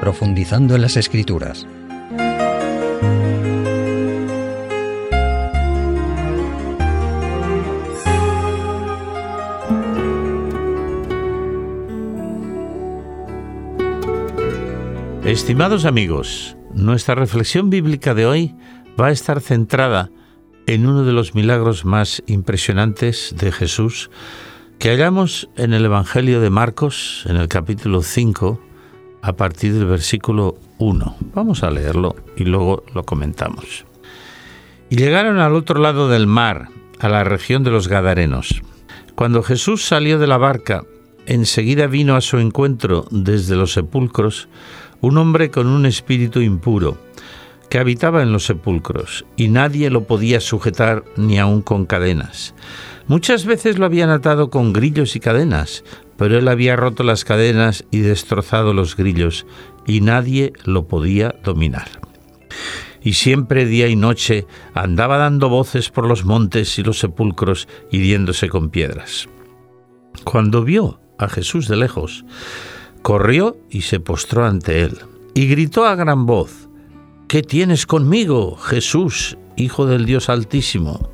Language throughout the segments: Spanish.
profundizando en las escrituras. Estimados amigos, nuestra reflexión bíblica de hoy va a estar centrada en uno de los milagros más impresionantes de Jesús que hallamos en el Evangelio de Marcos, en el capítulo 5, a partir del versículo 1. Vamos a leerlo y luego lo comentamos. Y llegaron al otro lado del mar, a la región de los Gadarenos. Cuando Jesús salió de la barca, enseguida vino a su encuentro desde los sepulcros un hombre con un espíritu impuro, que habitaba en los sepulcros, y nadie lo podía sujetar ni aun con cadenas. Muchas veces lo habían atado con grillos y cadenas, pero él había roto las cadenas y destrozado los grillos, y nadie lo podía dominar. Y siempre día y noche andaba dando voces por los montes y los sepulcros, hiriéndose con piedras. Cuando vio a Jesús de lejos, corrió y se postró ante él, y gritó a gran voz, ¿Qué tienes conmigo, Jesús, Hijo del Dios Altísimo?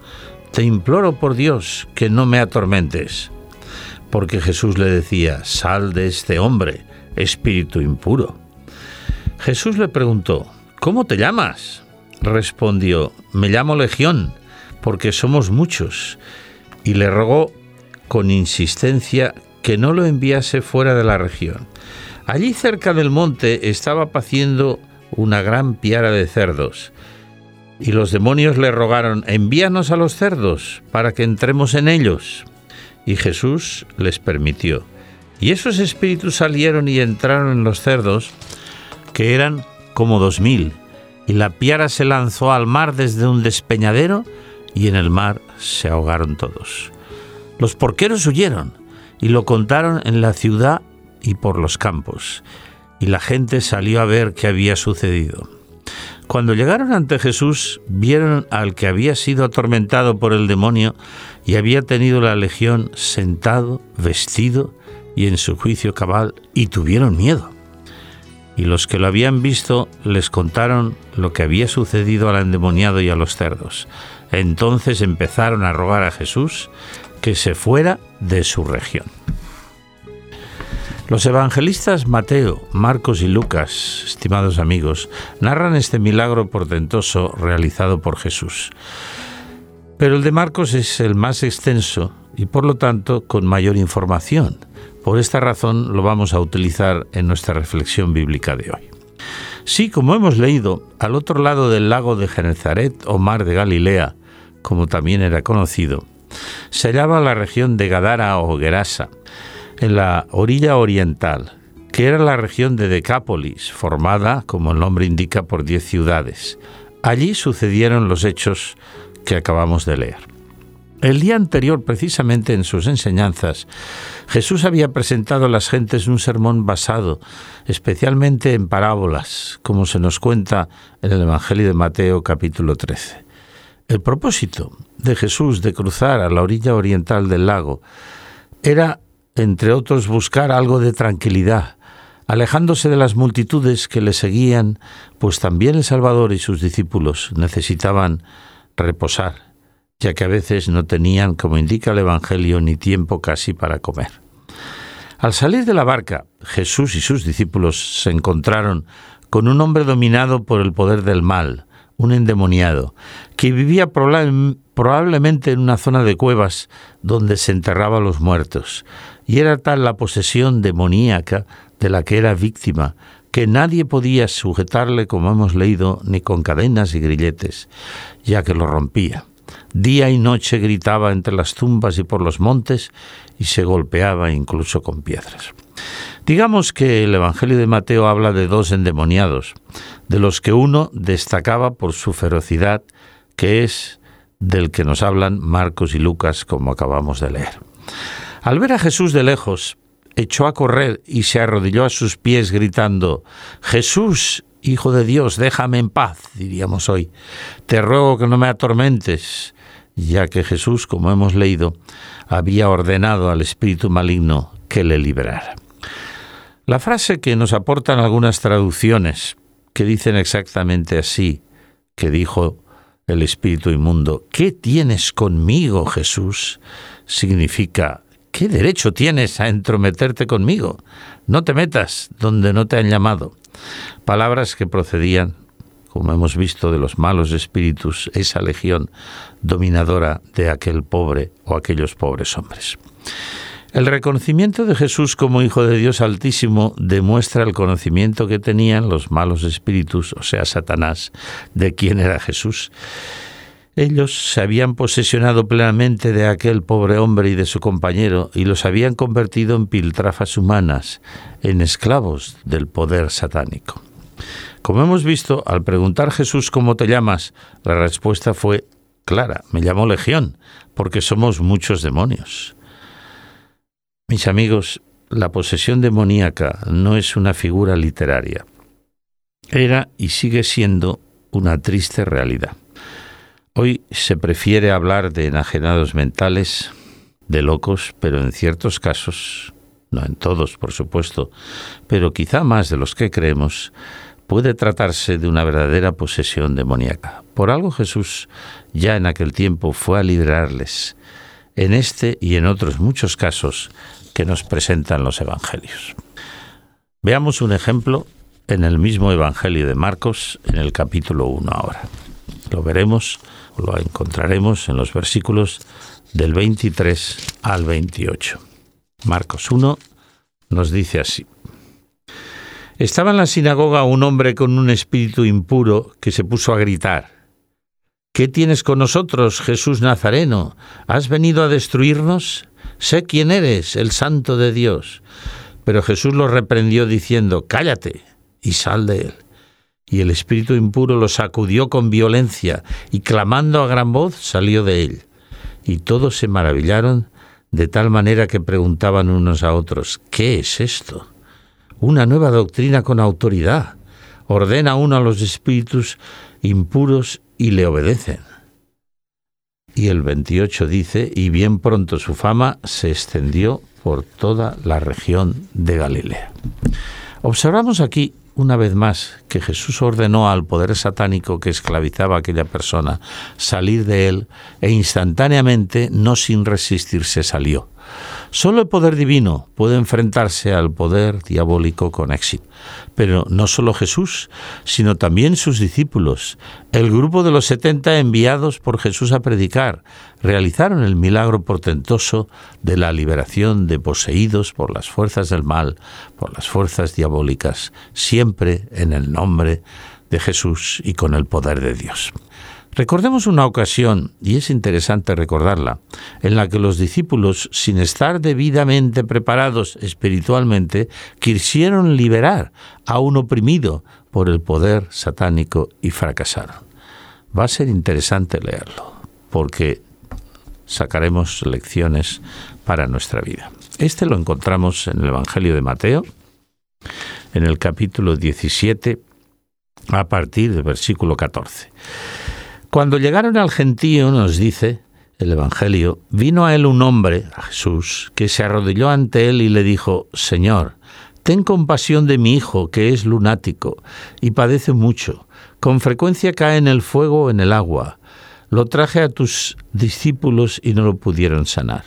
Te imploro por Dios que no me atormentes. Porque Jesús le decía, sal de este hombre, espíritu impuro. Jesús le preguntó, ¿cómo te llamas? Respondió, me llamo Legión, porque somos muchos. Y le rogó con insistencia que no lo enviase fuera de la región. Allí cerca del monte estaba paciendo una gran piara de cerdos. Y los demonios le rogaron, envíanos a los cerdos para que entremos en ellos. Y Jesús les permitió. Y esos espíritus salieron y entraron en los cerdos, que eran como dos mil. Y la piara se lanzó al mar desde un despeñadero, y en el mar se ahogaron todos. Los porqueros huyeron y lo contaron en la ciudad y por los campos, y la gente salió a ver qué había sucedido. Cuando llegaron ante Jesús, vieron al que había sido atormentado por el demonio y había tenido la legión sentado, vestido y en su juicio cabal, y tuvieron miedo. Y los que lo habían visto les contaron lo que había sucedido al endemoniado y a los cerdos. Entonces empezaron a rogar a Jesús que se fuera de su región. Los evangelistas Mateo, Marcos y Lucas, estimados amigos, narran este milagro portentoso realizado por Jesús. Pero el de Marcos es el más extenso y por lo tanto con mayor información. Por esta razón lo vamos a utilizar en nuestra reflexión bíblica de hoy. Sí, como hemos leído, al otro lado del lago de Genezaret o mar de Galilea, como también era conocido, se hallaba la región de Gadara o Gerasa, en la orilla oriental, que era la región de Decápolis, formada, como el nombre indica, por diez ciudades. Allí sucedieron los hechos que acabamos de leer. El día anterior, precisamente en sus enseñanzas, Jesús había presentado a las gentes un sermón basado especialmente en parábolas, como se nos cuenta en el Evangelio de Mateo capítulo 13. El propósito de Jesús de cruzar a la orilla oriental del lago era entre otros, buscar algo de tranquilidad, alejándose de las multitudes que le seguían, pues también el Salvador y sus discípulos necesitaban reposar, ya que a veces no tenían, como indica el Evangelio, ni tiempo casi para comer. Al salir de la barca, Jesús y sus discípulos se encontraron con un hombre dominado por el poder del mal, un endemoniado, que vivía probablemente en una zona de cuevas donde se enterraba a los muertos, y era tal la posesión demoníaca de la que era víctima, que nadie podía sujetarle, como hemos leído, ni con cadenas y grilletes, ya que lo rompía. Día y noche gritaba entre las tumbas y por los montes y se golpeaba incluso con piedras. Digamos que el Evangelio de Mateo habla de dos endemoniados, de los que uno destacaba por su ferocidad, que es del que nos hablan Marcos y Lucas, como acabamos de leer. Al ver a Jesús de lejos, echó a correr y se arrodilló a sus pies gritando, Jesús, Hijo de Dios, déjame en paz, diríamos hoy. Te ruego que no me atormentes, ya que Jesús, como hemos leído, había ordenado al espíritu maligno que le liberara. La frase que nos aportan algunas traducciones, que dicen exactamente así, que dijo el espíritu inmundo, ¿qué tienes conmigo, Jesús? significa, ¿qué derecho tienes a entrometerte conmigo? No te metas donde no te han llamado. Palabras que procedían, como hemos visto, de los malos espíritus, esa legión dominadora de aquel pobre o aquellos pobres hombres. El reconocimiento de Jesús como Hijo de Dios Altísimo demuestra el conocimiento que tenían los malos espíritus, o sea, Satanás, de quién era Jesús. Ellos se habían posesionado plenamente de aquel pobre hombre y de su compañero y los habían convertido en piltrafas humanas, en esclavos del poder satánico. Como hemos visto, al preguntar Jesús cómo te llamas, la respuesta fue clara, me llamo Legión, porque somos muchos demonios. Mis amigos, la posesión demoníaca no es una figura literaria. Era y sigue siendo una triste realidad. Hoy se prefiere hablar de enajenados mentales, de locos, pero en ciertos casos, no en todos, por supuesto, pero quizá más de los que creemos, puede tratarse de una verdadera posesión demoníaca. Por algo Jesús ya en aquel tiempo fue a liderarles. En este y en otros muchos casos que nos presentan los evangelios. Veamos un ejemplo en el mismo evangelio de Marcos, en el capítulo 1 ahora. Lo veremos, lo encontraremos en los versículos del 23 al 28. Marcos 1 nos dice así. Estaba en la sinagoga un hombre con un espíritu impuro que se puso a gritar. ¿Qué tienes con nosotros, Jesús Nazareno? ¿Has venido a destruirnos? sé quién eres, el santo de Dios. Pero Jesús lo reprendió diciendo, cállate y sal de él. Y el espíritu impuro lo sacudió con violencia y clamando a gran voz salió de él. Y todos se maravillaron de tal manera que preguntaban unos a otros, ¿qué es esto? Una nueva doctrina con autoridad. Ordena uno a los espíritus impuros y le obedecen y el 28 dice, y bien pronto su fama se extendió por toda la región de Galilea. Observamos aquí una vez más que Jesús ordenó al poder satánico que esclavizaba a aquella persona salir de él e instantáneamente, no sin resistirse, salió. Solo el poder divino puede enfrentarse al poder diabólico con éxito. Pero no solo Jesús, sino también sus discípulos, el grupo de los setenta enviados por Jesús a predicar, realizaron el milagro portentoso de la liberación de poseídos por las fuerzas del mal, por las fuerzas diabólicas, siempre en el nombre de Jesús y con el poder de Dios. Recordemos una ocasión, y es interesante recordarla, en la que los discípulos, sin estar debidamente preparados espiritualmente, quisieron liberar a un oprimido por el poder satánico y fracasaron. Va a ser interesante leerlo, porque sacaremos lecciones para nuestra vida. Este lo encontramos en el Evangelio de Mateo, en el capítulo 17, a partir del versículo 14. Cuando llegaron al gentío, nos dice el Evangelio, vino a él un hombre, a Jesús, que se arrodilló ante él y le dijo, Señor, ten compasión de mi hijo, que es lunático y padece mucho. Con frecuencia cae en el fuego o en el agua. Lo traje a tus discípulos y no lo pudieron sanar.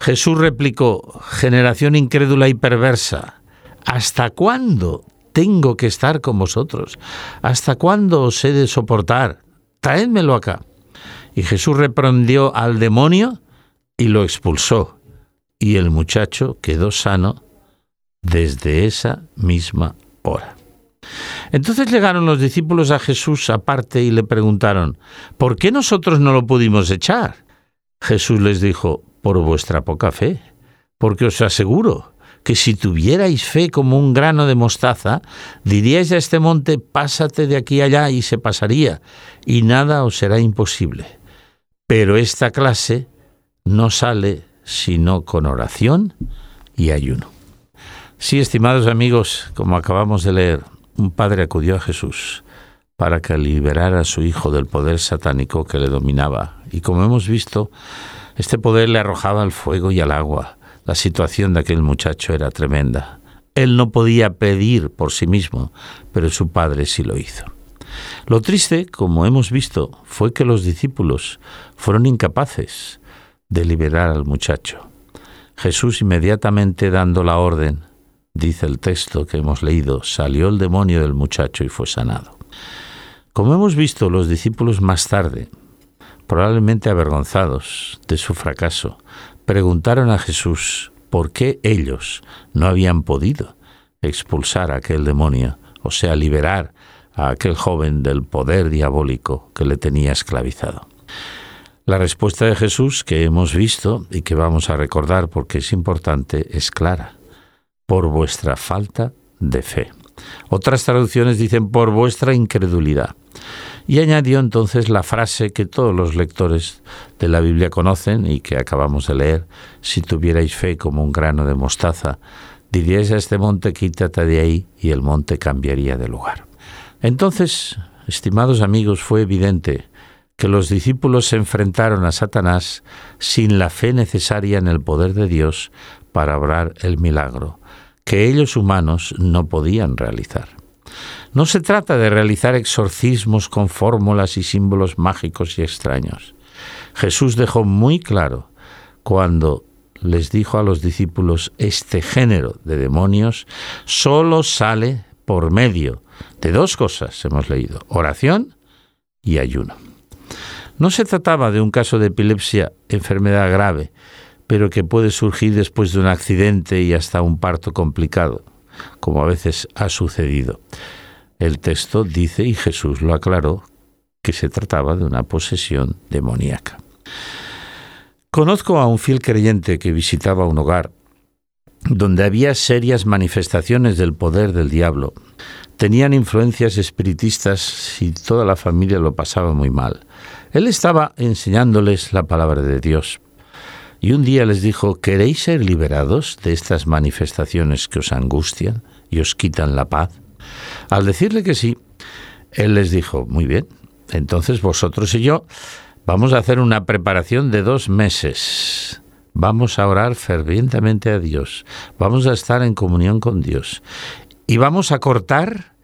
Jesús replicó, generación incrédula y perversa, ¿hasta cuándo tengo que estar con vosotros? ¿Hasta cuándo os he de soportar? Traédmelo acá. Y Jesús reprendió al demonio y lo expulsó. Y el muchacho quedó sano desde esa misma hora. Entonces llegaron los discípulos a Jesús aparte y le preguntaron, ¿por qué nosotros no lo pudimos echar? Jesús les dijo, por vuestra poca fe, porque os aseguro que si tuvierais fe como un grano de mostaza, diríais a este monte, pásate de aquí allá y se pasaría, y nada os será imposible. Pero esta clase no sale sino con oración y ayuno. Sí, estimados amigos, como acabamos de leer, un padre acudió a Jesús para que liberara a su hijo del poder satánico que le dominaba. Y como hemos visto, este poder le arrojaba al fuego y al agua, la situación de aquel muchacho era tremenda. Él no podía pedir por sí mismo, pero su Padre sí lo hizo. Lo triste, como hemos visto, fue que los discípulos fueron incapaces de liberar al muchacho. Jesús inmediatamente dando la orden, dice el texto que hemos leído, salió el demonio del muchacho y fue sanado. Como hemos visto, los discípulos más tarde, probablemente avergonzados de su fracaso, preguntaron a Jesús por qué ellos no habían podido expulsar a aquel demonio, o sea, liberar a aquel joven del poder diabólico que le tenía esclavizado. La respuesta de Jesús que hemos visto y que vamos a recordar porque es importante es clara, por vuestra falta de fe. Otras traducciones dicen por vuestra incredulidad. Y añadió entonces la frase que todos los lectores de la Biblia conocen y que acabamos de leer, si tuvierais fe como un grano de mostaza, diríais a este monte quítate de ahí y el monte cambiaría de lugar. Entonces, estimados amigos, fue evidente que los discípulos se enfrentaron a Satanás sin la fe necesaria en el poder de Dios para obrar el milagro, que ellos humanos no podían realizar. No se trata de realizar exorcismos con fórmulas y símbolos mágicos y extraños. Jesús dejó muy claro cuando les dijo a los discípulos, este género de demonios solo sale por medio de dos cosas, hemos leído, oración y ayuno. No se trataba de un caso de epilepsia, enfermedad grave, pero que puede surgir después de un accidente y hasta un parto complicado, como a veces ha sucedido. El texto dice, y Jesús lo aclaró, que se trataba de una posesión demoníaca. Conozco a un fiel creyente que visitaba un hogar donde había serias manifestaciones del poder del diablo. Tenían influencias espiritistas y toda la familia lo pasaba muy mal. Él estaba enseñándoles la palabra de Dios. Y un día les dijo, ¿queréis ser liberados de estas manifestaciones que os angustian y os quitan la paz? Al decirle que sí, él les dijo, muy bien, entonces vosotros y yo vamos a hacer una preparación de dos meses. Vamos a orar fervientemente a Dios, vamos a estar en comunión con Dios. Y vamos a cortar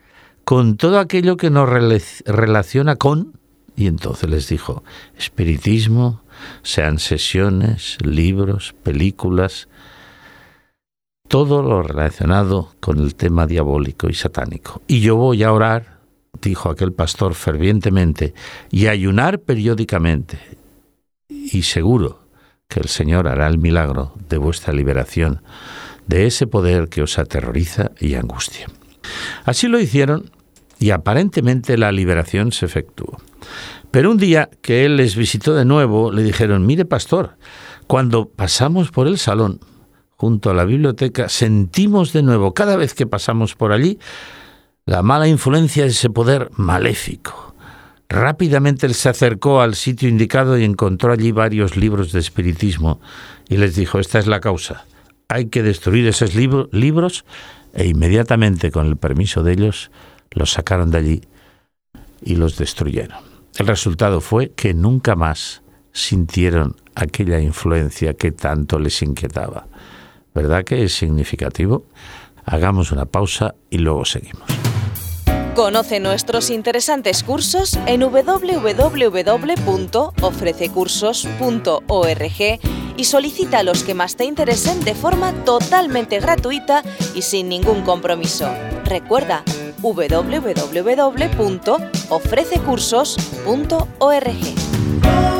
con todo aquello que nos relaciona con, y entonces les dijo, espiritismo, sean sesiones, libros, películas, todo lo relacionado con el tema diabólico y satánico. Y yo voy a orar, dijo aquel pastor fervientemente, y ayunar periódicamente. Y seguro que el Señor hará el milagro de vuestra liberación de ese poder que os aterroriza y angustia. Así lo hicieron y aparentemente la liberación se efectuó. Pero un día que él les visitó de nuevo, le dijeron, mire pastor, cuando pasamos por el salón, junto a la biblioteca, sentimos de nuevo, cada vez que pasamos por allí, la mala influencia de ese poder maléfico. Rápidamente él se acercó al sitio indicado y encontró allí varios libros de espiritismo y les dijo, esta es la causa, hay que destruir esos libros e inmediatamente, con el permiso de ellos, los sacaron de allí y los destruyeron. El resultado fue que nunca más sintieron aquella influencia que tanto les inquietaba. ¿Verdad que es significativo? Hagamos una pausa y luego seguimos. Conoce nuestros interesantes cursos en www.ofrececursos.org y solicita los que más te interesen de forma totalmente gratuita y sin ningún compromiso. Recuerda www.ofrececursos.org.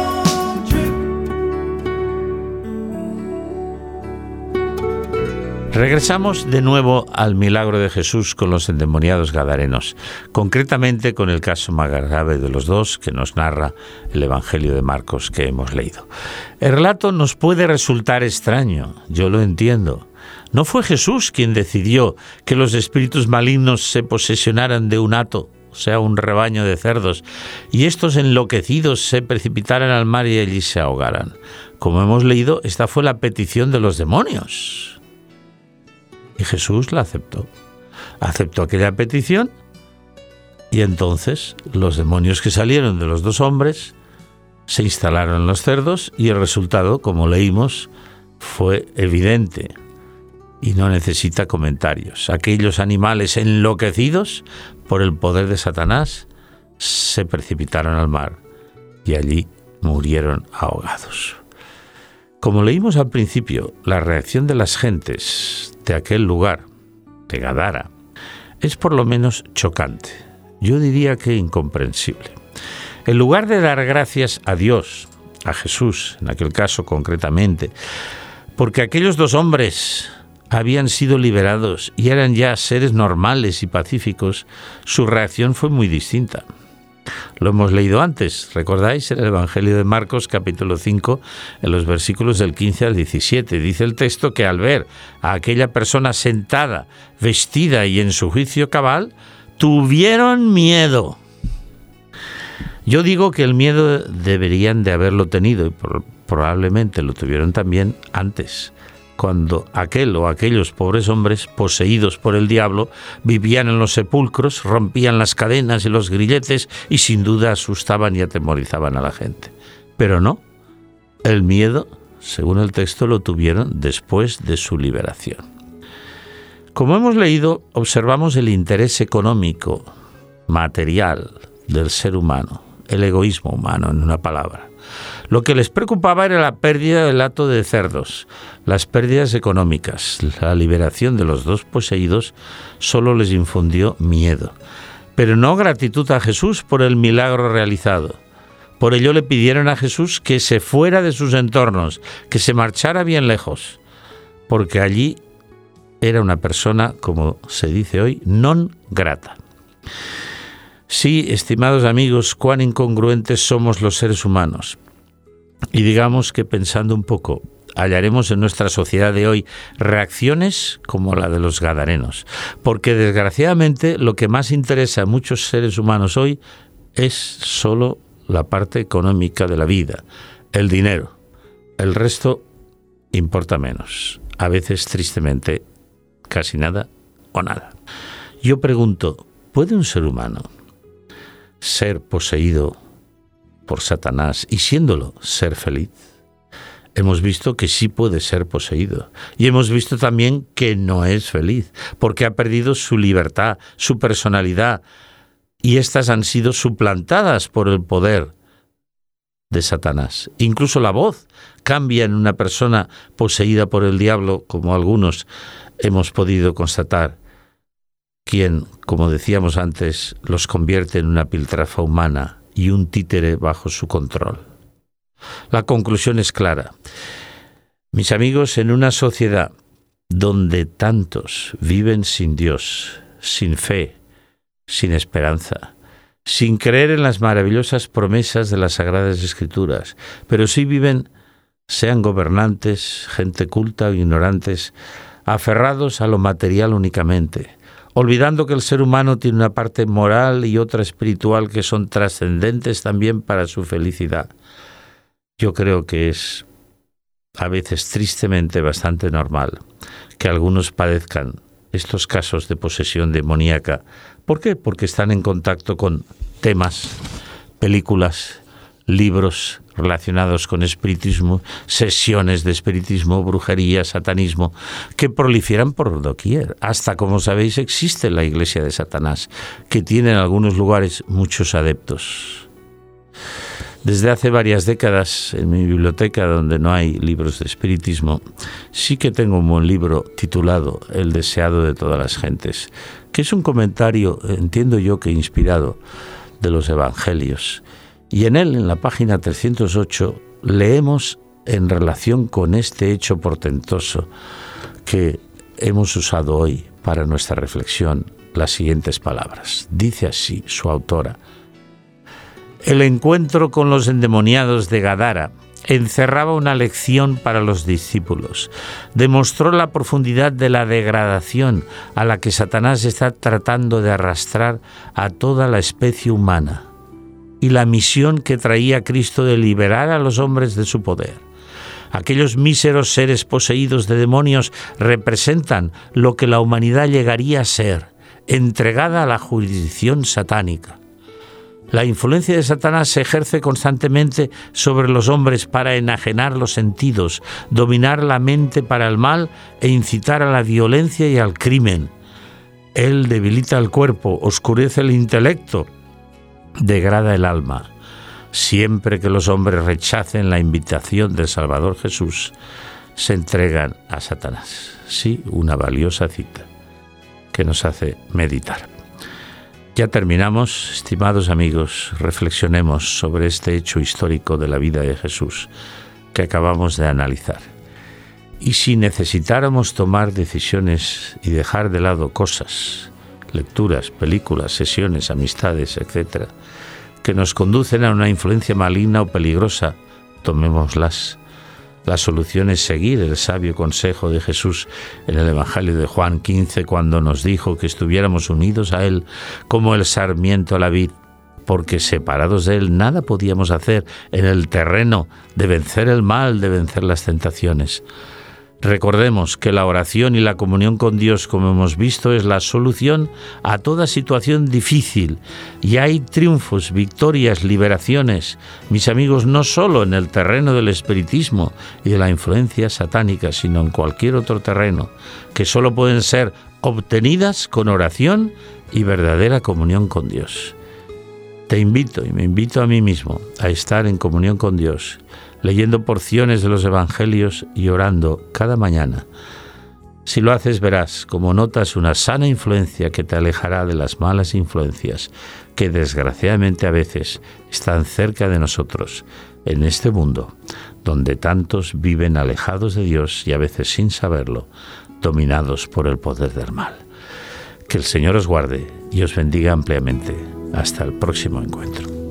Regresamos de nuevo al milagro de Jesús con los endemoniados gadarenos, concretamente con el caso más grave de los dos que nos narra el Evangelio de Marcos que hemos leído. El relato nos puede resultar extraño, yo lo entiendo. No fue Jesús quien decidió que los espíritus malignos se posesionaran de un hato, o sea, un rebaño de cerdos, y estos enloquecidos se precipitaran al mar y allí se ahogaran. Como hemos leído, esta fue la petición de los demonios. Y Jesús la aceptó. Aceptó aquella petición y entonces los demonios que salieron de los dos hombres se instalaron en los cerdos y el resultado, como leímos, fue evidente. y no necesita comentarios. Aquellos animales enloquecidos por el poder de Satanás se precipitaron al mar y allí murieron ahogados. Como leímos al principio, la reacción de las gentes de aquel lugar, de Gadara, es por lo menos chocante. Yo diría que incomprensible. En lugar de dar gracias a Dios, a Jesús, en aquel caso concretamente, porque aquellos dos hombres habían sido liberados y eran ya seres normales y pacíficos, su reacción fue muy distinta. Lo hemos leído antes, recordáis, en el Evangelio de Marcos capítulo 5, en los versículos del 15 al 17. Dice el texto que al ver a aquella persona sentada, vestida y en su juicio cabal, tuvieron miedo. Yo digo que el miedo deberían de haberlo tenido y probablemente lo tuvieron también antes cuando aquel o aquellos pobres hombres, poseídos por el diablo, vivían en los sepulcros, rompían las cadenas y los grilletes y sin duda asustaban y atemorizaban a la gente. Pero no, el miedo, según el texto, lo tuvieron después de su liberación. Como hemos leído, observamos el interés económico, material del ser humano, el egoísmo humano, en una palabra. Lo que les preocupaba era la pérdida del hato de cerdos, las pérdidas económicas. La liberación de los dos poseídos solo les infundió miedo, pero no gratitud a Jesús por el milagro realizado. Por ello le pidieron a Jesús que se fuera de sus entornos, que se marchara bien lejos, porque allí era una persona, como se dice hoy, non grata. Sí, estimados amigos, cuán incongruentes somos los seres humanos. Y digamos que pensando un poco, hallaremos en nuestra sociedad de hoy reacciones como la de los gadarenos. Porque desgraciadamente lo que más interesa a muchos seres humanos hoy es solo la parte económica de la vida, el dinero. El resto importa menos. A veces, tristemente, casi nada o nada. Yo pregunto, ¿puede un ser humano ser poseído por Satanás y siéndolo ser feliz, hemos visto que sí puede ser poseído. Y hemos visto también que no es feliz, porque ha perdido su libertad, su personalidad, y éstas han sido suplantadas por el poder de Satanás. Incluso la voz cambia en una persona poseída por el diablo, como algunos hemos podido constatar, quien, como decíamos antes, los convierte en una piltrafa humana y un títere bajo su control. La conclusión es clara. Mis amigos, en una sociedad donde tantos viven sin Dios, sin fe, sin esperanza, sin creer en las maravillosas promesas de las Sagradas Escrituras, pero sí viven, sean gobernantes, gente culta o ignorantes, aferrados a lo material únicamente, olvidando que el ser humano tiene una parte moral y otra espiritual que son trascendentes también para su felicidad. Yo creo que es a veces tristemente bastante normal que algunos padezcan estos casos de posesión demoníaca. ¿Por qué? Porque están en contacto con temas, películas, libros relacionados con espiritismo, sesiones de espiritismo, brujería, satanismo, que proliferan por doquier. Hasta, como sabéis, existe la iglesia de Satanás, que tiene en algunos lugares muchos adeptos. Desde hace varias décadas, en mi biblioteca, donde no hay libros de espiritismo, sí que tengo un buen libro titulado El deseado de todas las gentes, que es un comentario, entiendo yo que inspirado, de los evangelios y en él, en la página 308, leemos en relación con este hecho portentoso que hemos usado hoy para nuestra reflexión las siguientes palabras. Dice así su autora. El encuentro con los endemoniados de Gadara encerraba una lección para los discípulos. Demostró la profundidad de la degradación a la que Satanás está tratando de arrastrar a toda la especie humana y la misión que traía Cristo de liberar a los hombres de su poder. Aquellos míseros seres poseídos de demonios representan lo que la humanidad llegaría a ser, entregada a la jurisdicción satánica. La influencia de Satanás se ejerce constantemente sobre los hombres para enajenar los sentidos, dominar la mente para el mal e incitar a la violencia y al crimen. Él debilita el cuerpo, oscurece el intelecto, degrada el alma. Siempre que los hombres rechacen la invitación del Salvador Jesús, se entregan a Satanás. Sí, una valiosa cita que nos hace meditar. Ya terminamos, estimados amigos, reflexionemos sobre este hecho histórico de la vida de Jesús que acabamos de analizar. Y si necesitáramos tomar decisiones y dejar de lado cosas, lecturas, películas, sesiones, amistades, etc., que nos conducen a una influencia maligna o peligrosa, tomémoslas la solución es seguir el sabio consejo de Jesús en el Evangelio de Juan 15 cuando nos dijo que estuviéramos unidos a Él como el sarmiento a la vid, porque separados de Él nada podíamos hacer en el terreno de vencer el mal, de vencer las tentaciones. Recordemos que la oración y la comunión con Dios, como hemos visto, es la solución a toda situación difícil. Y hay triunfos, victorias, liberaciones, mis amigos, no solo en el terreno del espiritismo y de la influencia satánica, sino en cualquier otro terreno, que solo pueden ser obtenidas con oración y verdadera comunión con Dios. Te invito y me invito a mí mismo a estar en comunión con Dios leyendo porciones de los Evangelios y orando cada mañana. Si lo haces verás como notas una sana influencia que te alejará de las malas influencias que desgraciadamente a veces están cerca de nosotros en este mundo, donde tantos viven alejados de Dios y a veces sin saberlo, dominados por el poder del mal. Que el Señor os guarde y os bendiga ampliamente. Hasta el próximo encuentro.